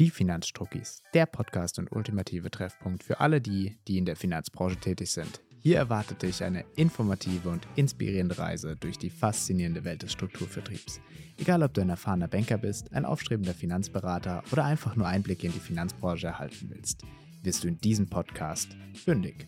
Die Finanzstruckis, der Podcast und ultimative Treffpunkt für alle die, die in der Finanzbranche tätig sind. Hier erwartet dich eine informative und inspirierende Reise durch die faszinierende Welt des Strukturvertriebs. Egal, ob du ein erfahrener Banker bist, ein aufstrebender Finanzberater oder einfach nur Einblicke in die Finanzbranche erhalten willst, wirst du in diesem Podcast fündig.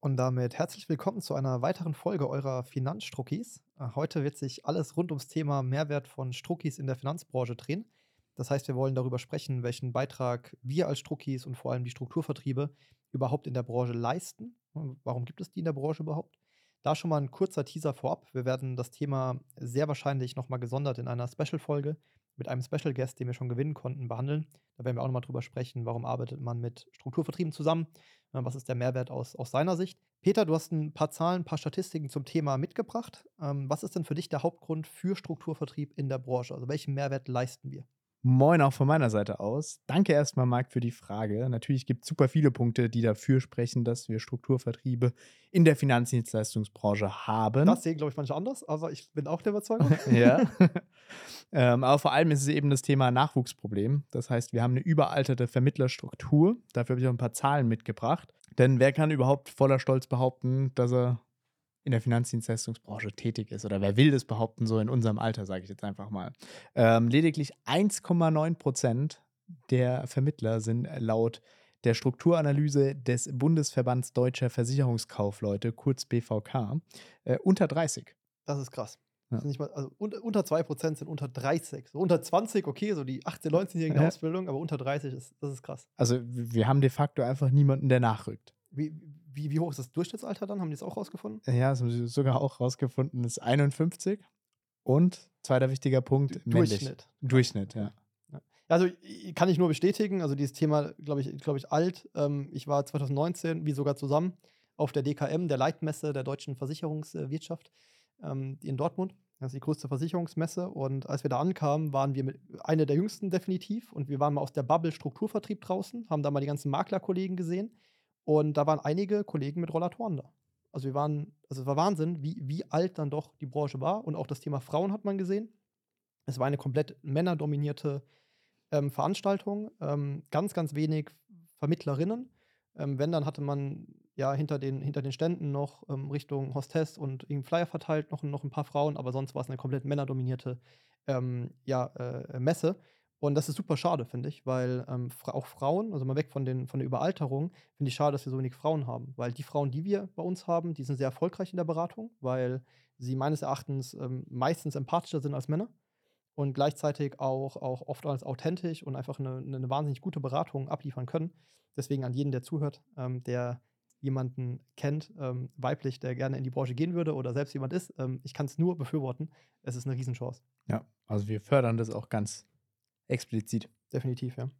Und damit herzlich willkommen zu einer weiteren Folge eurer Finanzstruckis. Äh, heute wird sich alles rund ums Thema Mehrwert von Struckis in der Finanzbranche drehen. Das heißt, wir wollen darüber sprechen, welchen Beitrag wir als Struckis und vor allem die Strukturvertriebe überhaupt in der Branche leisten. Warum gibt es die in der Branche überhaupt? Da schon mal ein kurzer Teaser vorab. Wir werden das Thema sehr wahrscheinlich nochmal gesondert in einer Special-Folge mit einem Special Guest, den wir schon gewinnen konnten, behandeln. Da werden wir auch nochmal drüber sprechen, warum arbeitet man mit Strukturvertrieben zusammen, was ist der Mehrwert aus, aus seiner Sicht. Peter, du hast ein paar Zahlen, ein paar Statistiken zum Thema mitgebracht. Ähm, was ist denn für dich der Hauptgrund für Strukturvertrieb in der Branche? Also welchen Mehrwert leisten wir? Moin auch von meiner Seite aus. Danke erstmal, Marc, für die Frage. Natürlich gibt es super viele Punkte, die dafür sprechen, dass wir Strukturvertriebe in der Finanzdienstleistungsbranche haben. Das sehen, glaube ich, manche anders, aber ich bin auch der Überzeugung. ja. ähm, aber vor allem ist es eben das Thema Nachwuchsproblem. Das heißt, wir haben eine überalterte Vermittlerstruktur. Dafür habe ich auch ein paar Zahlen mitgebracht. Denn wer kann überhaupt voller Stolz behaupten, dass er in der Finanzdienstleistungsbranche tätig ist oder wer will das behaupten, so in unserem Alter, sage ich jetzt einfach mal. Ähm, lediglich 1,9 Prozent der Vermittler sind laut der Strukturanalyse des Bundesverbands Deutscher Versicherungskaufleute, kurz BVK, äh, unter 30. Das ist krass. Ja. Das mal, also unter, unter 2% sind unter 30. So unter 20, okay, so die 18-, 19-jährigen ja. Ausbildung, aber unter 30 ist, das ist krass. Also wir haben de facto einfach niemanden, der nachrückt. Wie, wie, wie hoch ist das Durchschnittsalter dann? Haben die das auch rausgefunden? Ja, das haben sie sogar auch rausgefunden. Das ist 51. Und zweiter wichtiger Punkt, D Durchschnitt. Durchschnitt, ja. Also kann ich nur bestätigen, also dieses Thema, glaube ich, glaube ich, alt. Ähm, ich war 2019, wie sogar zusammen, auf der DKM, der Leitmesse der deutschen Versicherungswirtschaft ähm, in Dortmund. Das ist die größte Versicherungsmesse. Und als wir da ankamen, waren wir mit eine der jüngsten definitiv. Und wir waren mal aus der Bubble Strukturvertrieb draußen, haben da mal die ganzen Maklerkollegen gesehen. Und da waren einige Kollegen mit Rollatoren da. Also wir waren, also es war Wahnsinn, wie, wie alt dann doch die Branche war. Und auch das Thema Frauen hat man gesehen. Es war eine komplett männerdominierte ähm, Veranstaltung. Ähm, ganz, ganz wenig Vermittlerinnen. Ähm, wenn, dann hatte man ja hinter den, hinter den Ständen noch ähm, Richtung Hostess und irgendwie Flyer verteilt, noch, noch ein paar Frauen, aber sonst war es eine komplett männerdominierte ähm, ja, äh, Messe. Und das ist super schade, finde ich, weil ähm, auch Frauen, also mal weg von, den, von der Überalterung, finde ich schade, dass wir so wenig Frauen haben. Weil die Frauen, die wir bei uns haben, die sind sehr erfolgreich in der Beratung, weil sie meines Erachtens ähm, meistens empathischer sind als Männer und gleichzeitig auch, auch oft als authentisch und einfach eine, eine wahnsinnig gute Beratung abliefern können. Deswegen an jeden, der zuhört, ähm, der jemanden kennt, ähm, weiblich, der gerne in die Branche gehen würde oder selbst jemand ist, ähm, ich kann es nur befürworten. Es ist eine Riesenchance. Ja, also wir fördern das auch ganz Explizit. Definitiv, ja.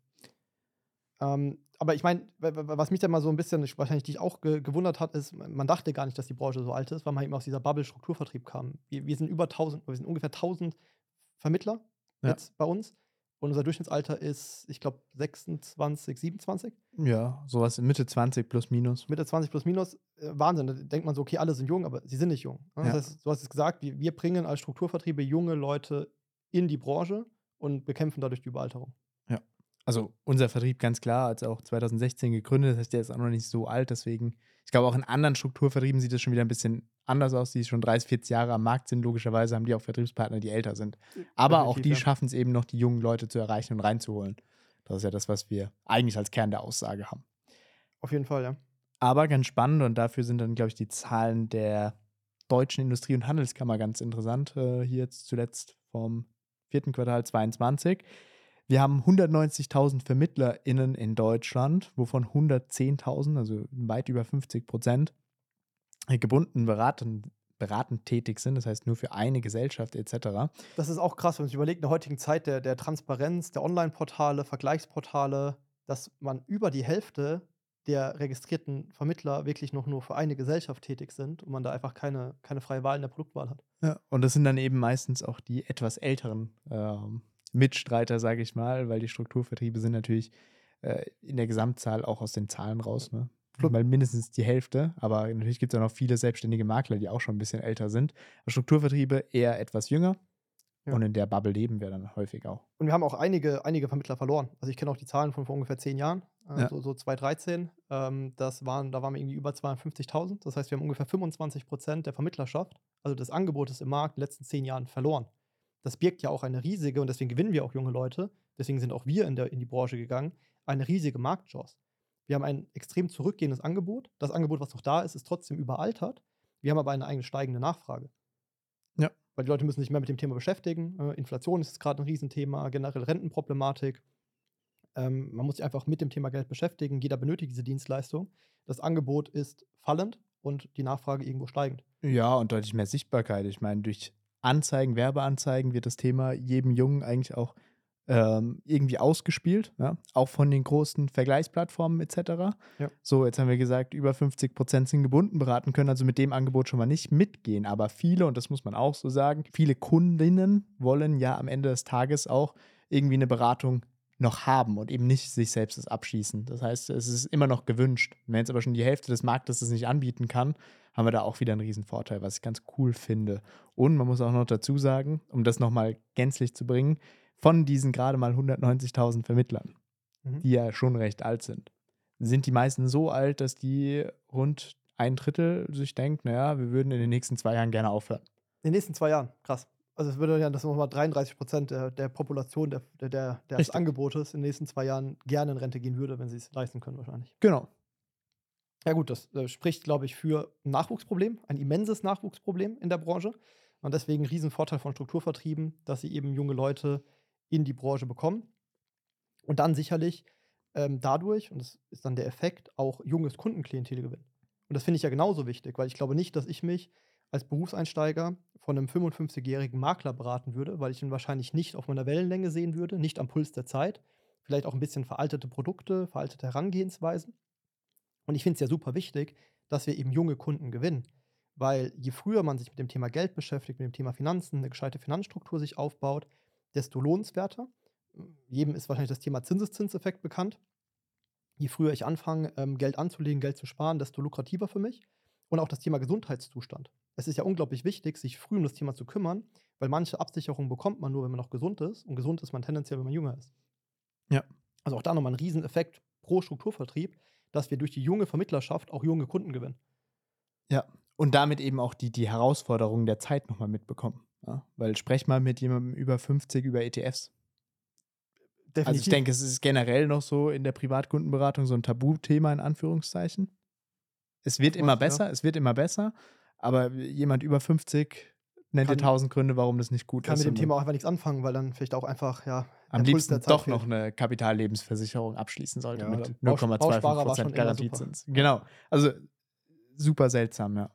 Ähm, aber ich meine, was mich da mal so ein bisschen, wahrscheinlich dich auch ge gewundert hat, ist, man dachte gar nicht, dass die Branche so alt ist, weil man eben aus dieser Bubble-Strukturvertrieb kam. Wir, wir, sind über 1000, wir sind ungefähr 1000 Vermittler ja. jetzt bei uns. Und unser Durchschnittsalter ist, ich glaube, 26, 27. Ja, sowas Mitte 20 plus minus. Mitte 20 plus minus. Äh, Wahnsinn. Da denkt man so, okay, alle sind jung, aber sie sind nicht jung. Ne? Das ja. heißt, du hast es gesagt, wir, wir bringen als Strukturvertriebe junge Leute in die Branche und bekämpfen dadurch die Überalterung. Ja. Also unser Vertrieb ganz klar, als auch 2016 gegründet, das heißt, der ist auch noch nicht so alt, deswegen, ich glaube auch in anderen Strukturvertrieben sieht das schon wieder ein bisschen anders aus, die schon 30, 40 Jahre am Markt sind, logischerweise haben die auch Vertriebspartner, die älter sind. Aber Definitiv, auch die ja. schaffen es eben noch, die jungen Leute zu erreichen und reinzuholen. Das ist ja das, was wir eigentlich als Kern der Aussage haben. Auf jeden Fall, ja. Aber ganz spannend und dafür sind dann, glaube ich, die Zahlen der Deutschen Industrie- und Handelskammer ganz interessant. Äh, hier jetzt zuletzt vom vierten Quartal 22. Wir haben 190.000 VermittlerInnen in Deutschland, wovon 110.000, also weit über 50 Prozent, gebunden beraten, beratend tätig sind, das heißt nur für eine Gesellschaft etc. Das ist auch krass, wenn man sich überlegt, in der heutigen Zeit der, der Transparenz, der Online-Portale, Vergleichsportale, dass man über die Hälfte der registrierten Vermittler wirklich noch nur für eine Gesellschaft tätig sind und man da einfach keine, keine freie Wahl in der Produktwahl hat. Ja, und das sind dann eben meistens auch die etwas älteren ähm, Mitstreiter, sage ich mal, weil die Strukturvertriebe sind natürlich äh, in der Gesamtzahl auch aus den Zahlen raus, ne? Mal mindestens die Hälfte, aber natürlich gibt es auch noch viele selbstständige Makler, die auch schon ein bisschen älter sind. Strukturvertriebe eher etwas jünger Ja. Und in der Bubble leben wir dann häufig auch. Und wir haben auch einige, einige Vermittler verloren. Also ich kenne auch die Zahlen von vor ungefähr zehn Jahren, äh, Ja. so, so 2013. Ähm, das waren, da waren wir irgendwie über 250.000. Das heißt, wir haben ungefähr 25 Prozent der Vermittlerschaft, also des Angebotes im Markt, in den letzten zehn Jahren verloren. Das birgt ja auch eine riesige, und deswegen gewinnen wir auch junge Leute, deswegen sind auch wir in, der, in die Branche gegangen, eine riesige Marktchance. Wir haben ein extrem zurückgehendes Angebot. Das Angebot, was noch da ist, ist trotzdem überaltert. Wir haben aber eine eigene steigende Nachfrage. Ja. Weil die Leute müssen sich mehr mit dem Thema beschäftigen. Äh, Inflation ist gerade ein Riesenthema, generell Rentenproblematik. Ähm, man muss sich einfach mit dem Thema Geld beschäftigen. Jeder benötigt diese Dienstleistung. Das Angebot ist fallend und die Nachfrage irgendwo steigend. Ja, und deutlich mehr Sichtbarkeit. Ich meine, durch Anzeigen, Werbeanzeigen wird das Thema jedem Jungen eigentlich auch ähm, irgendwie ausgespielt, ja? auch von den großen Vergleichsplattformen etc. Ja. So, jetzt haben wir gesagt, über 50 Prozent sind gebunden beraten, können also mit dem Angebot schon mal nicht mitgehen. Aber viele, und das muss man auch so sagen, viele Kundinnen wollen ja am Ende des Tages auch irgendwie eine Beratung noch haben und eben nicht sich selbst das abschießen. Das heißt, es ist immer noch gewünscht. Wenn jetzt aber schon die Hälfte des Marktes das nicht anbieten kann, haben wir da auch wieder einen riesen Vorteil, was ich ganz cool finde. Und man muss auch noch dazu sagen, um das nochmal gänzlich zu bringen, von diesen gerade mal 190.000 Vermittlern, Mhm. die ja schon recht alt sind, sind die meisten so alt, dass die rund ein Drittel sich denkt, naja, wir würden in den nächsten zwei Jahren gerne aufhören. In den nächsten zwei Jahren, krass. Also es würde ja, dass nochmal 33 Prozent der, der Population der, der, der, des. Angebotes in den nächsten zwei Jahren gerne in Rente gehen würde, wenn sie es leisten können wahrscheinlich. Genau. Ja gut, das äh, spricht, glaube ich, für ein Nachwuchsproblem, ein immenses Nachwuchsproblem in der Branche. Und deswegen ein Riesenvorteil von Strukturvertrieben, dass sie eben junge Leute in die Branche bekommen. Und dann sicherlich ähm, dadurch, und das ist dann der Effekt, auch junges Kundenklientel gewinnen. Und das finde ich ja genauso wichtig, weil ich glaube nicht, dass ich mich als Berufseinsteiger von einem 55-jährigen Makler beraten würde, weil ich ihn wahrscheinlich nicht auf meiner Wellenlänge sehen würde, nicht am Puls der Zeit, vielleicht auch ein bisschen veraltete Produkte, veraltete Herangehensweisen. Und ich finde es ja super wichtig, dass wir eben junge Kunden gewinnen. Weil je früher man sich mit dem Thema Geld beschäftigt, mit dem Thema Finanzen, eine gescheite Finanzstruktur sich aufbaut, desto lohnenswerter. Jedem ist wahrscheinlich das Thema Zinseszinseffekt bekannt. Je früher ich anfange, ähm, Geld anzulegen, Geld zu sparen, desto lukrativer für mich. Und auch das Thema Gesundheitszustand. Es ist ja unglaublich wichtig, sich früh um das Thema zu kümmern, weil manche Absicherungen bekommt man nur, wenn man noch gesund ist. Und gesund ist man tendenziell, wenn man jünger ist. Ja. Also auch da nochmal ein Rieseneffekt pro Strukturvertrieb, dass wir durch die junge Vermittlerschaft auch junge Kunden gewinnen. Ja, und damit eben auch die, die Herausforderungen der Zeit nochmal mitbekommen. Ja? Weil sprech mal mit jemandem über 50 über ETFs. Also ich denke, es ist generell noch so in der Privatkundenberatung so ein Tabuthema in Anführungszeichen. Es wird immer was, ja. besser, es wird immer besser, aber jemand über 50 nennt dir Kann- tausend Gründe, warum das nicht gut kann ist. mit dem Thema auch einfach nichts anfangen, weil dann vielleicht auch einfach, ja, am liebsten doch fehlt. noch eine Kapitallebensversicherung abschließen sollte Ja, mit oder Baus- 0,25 Bausparer war schon Prozent immer Garantiezins. Genau. Also super seltsam, ja.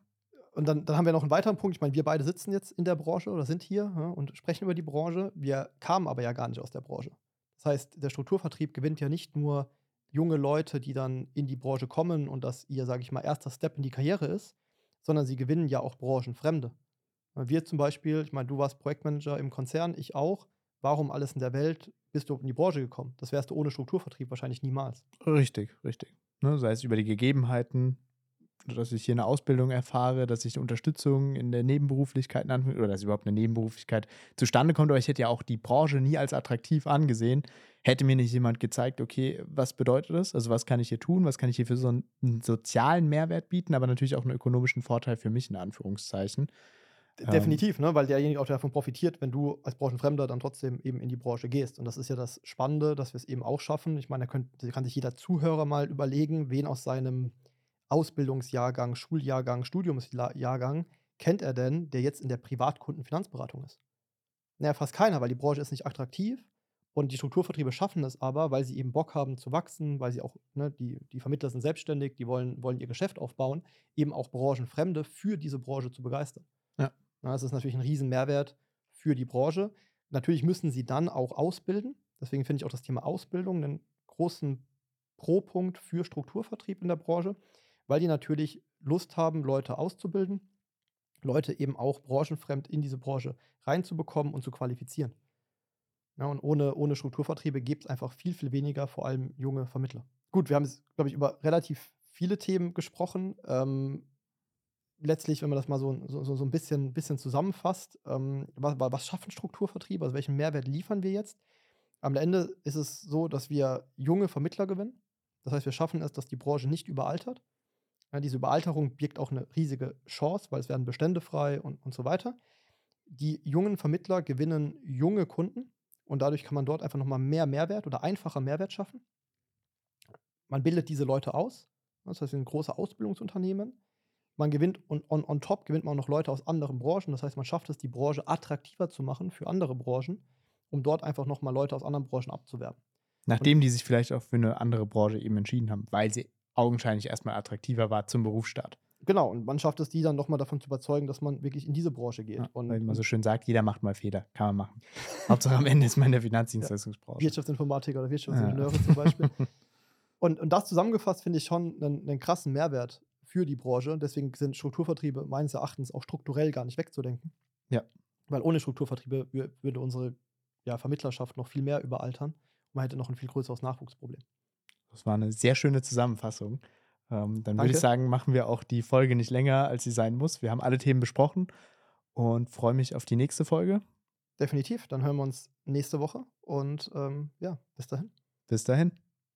Und dann, dann haben wir noch einen weiteren Punkt. Ich meine, wir beide sitzen jetzt in der Branche oder sind hier ja, und sprechen über die Branche. Wir kamen aber ja gar nicht aus der Branche. Das heißt, der Strukturvertrieb gewinnt ja nicht nur junge Leute, die dann in die Branche kommen und das ihr, sage ich mal, erster Step in die Karriere ist, sondern sie gewinnen ja auch Branchenfremde. Wir zum Beispiel, ich meine, du warst Projektmanager im Konzern, ich auch. Warum alles in der Welt bist du in die Branche gekommen? Das wärst du ohne Strukturvertrieb wahrscheinlich niemals. Richtig, richtig. Ne, sei es über die Gegebenheiten, dass ich hier eine Ausbildung erfahre, dass ich Unterstützung in der Nebenberuflichkeit oder dass überhaupt eine Nebenberuflichkeit zustande kommt. Aber ich hätte ja auch die Branche nie als attraktiv angesehen, hätte mir nicht jemand gezeigt, okay, was bedeutet das? Also was kann ich hier tun? Was kann ich hier für so einen, einen sozialen Mehrwert bieten, aber natürlich auch einen ökonomischen Vorteil für mich in Anführungszeichen. Ähm, Definitiv, ne? weil derjenige auch davon profitiert, wenn du als Branchenfremder dann trotzdem eben in die Branche gehst. Und das ist ja das Spannende, dass wir es eben auch schaffen. Ich meine, da, könnt, da kann sich jeder Zuhörer mal überlegen, wen aus seinem Ausbildungsjahrgang, Schuljahrgang, Studiumsjahrgang kennt er denn, der jetzt in der Privatkundenfinanzberatung ist? Naja, fast keiner, weil die Branche ist nicht attraktiv. Und die Strukturvertriebe schaffen es aber, weil sie eben Bock haben zu wachsen, weil sie auch, ne, die, die Vermittler sind selbstständig, die wollen, wollen ihr Geschäft aufbauen, eben auch Branchenfremde für diese Branche zu begeistern. Ja. Na, Das ist natürlich ein riesen Mehrwert für die Branche. Natürlich müssen sie dann auch ausbilden. Deswegen finde ich auch das Thema Ausbildung einen großen Pro-Punkt für Strukturvertrieb in der Branche, weil die natürlich Lust haben, Leute auszubilden, Leute eben auch branchenfremd in diese Branche reinzubekommen und zu qualifizieren. Ja, und ohne, ohne Strukturvertriebe gibt es einfach viel, viel weniger, vor allem junge Vermittler. Gut, wir haben jetzt, glaube ich, über relativ viele Themen gesprochen. Ähm, letztlich, wenn man das mal so, so, so ein bisschen, bisschen zusammenfasst, ähm, was, was schaffen Strukturvertriebe? Also welchen Mehrwert liefern wir jetzt? Am Ende ist es so, dass wir junge Vermittler gewinnen. Das heißt, wir schaffen es, dass die Branche nicht überaltert. Ja, diese Überalterung birgt auch eine riesige Chance, weil es werden Bestände frei und, und so weiter. Die jungen Vermittler gewinnen junge Kunden und dadurch kann man dort einfach nochmal mehr Mehrwert oder einfacher Mehrwert schaffen. Man bildet diese Leute aus. Das heißt, wir sind große Ausbildungsunternehmen. Man gewinnt und on, on top gewinnt man auch noch Leute aus anderen Branchen. Das heißt, man schafft es, die Branche attraktiver zu machen für andere Branchen, um dort einfach nochmal Leute aus anderen Branchen abzuwerben. Nachdem und, die sich vielleicht auch für eine andere Branche eben entschieden haben, weil sie augenscheinlich erstmal attraktiver war zum Berufsstart. Genau, und man schafft es, die dann nochmal davon zu überzeugen, dass man wirklich in diese Branche geht. Ja, und, weil man so schön sagt, jeder macht mal Fehler, kann man machen. Hauptsache am Ende ist man in der Finanzdienstleistungsbranche. Wirtschaftsinformatiker oder Wirtschaftsingenieure ja. zum Beispiel. Und, und das zusammengefasst finde ich schon einen, einen krassen Mehrwert für die Branche. Deswegen sind Strukturvertriebe meines Erachtens auch strukturell gar nicht wegzudenken. Ja. Weil ohne Strukturvertriebe würde unsere ja, Vermittlerschaft noch viel mehr überaltern. Und man hätte noch ein viel größeres Nachwuchsproblem. Das war eine sehr schöne Zusammenfassung. Ähm, dann würde ich sagen, machen wir auch die Folge nicht länger, als sie sein muss. Wir haben alle Themen besprochen und freue mich auf die nächste Folge. Definitiv. Dann hören wir uns nächste Woche und ähm, ja, bis dahin. Bis dahin.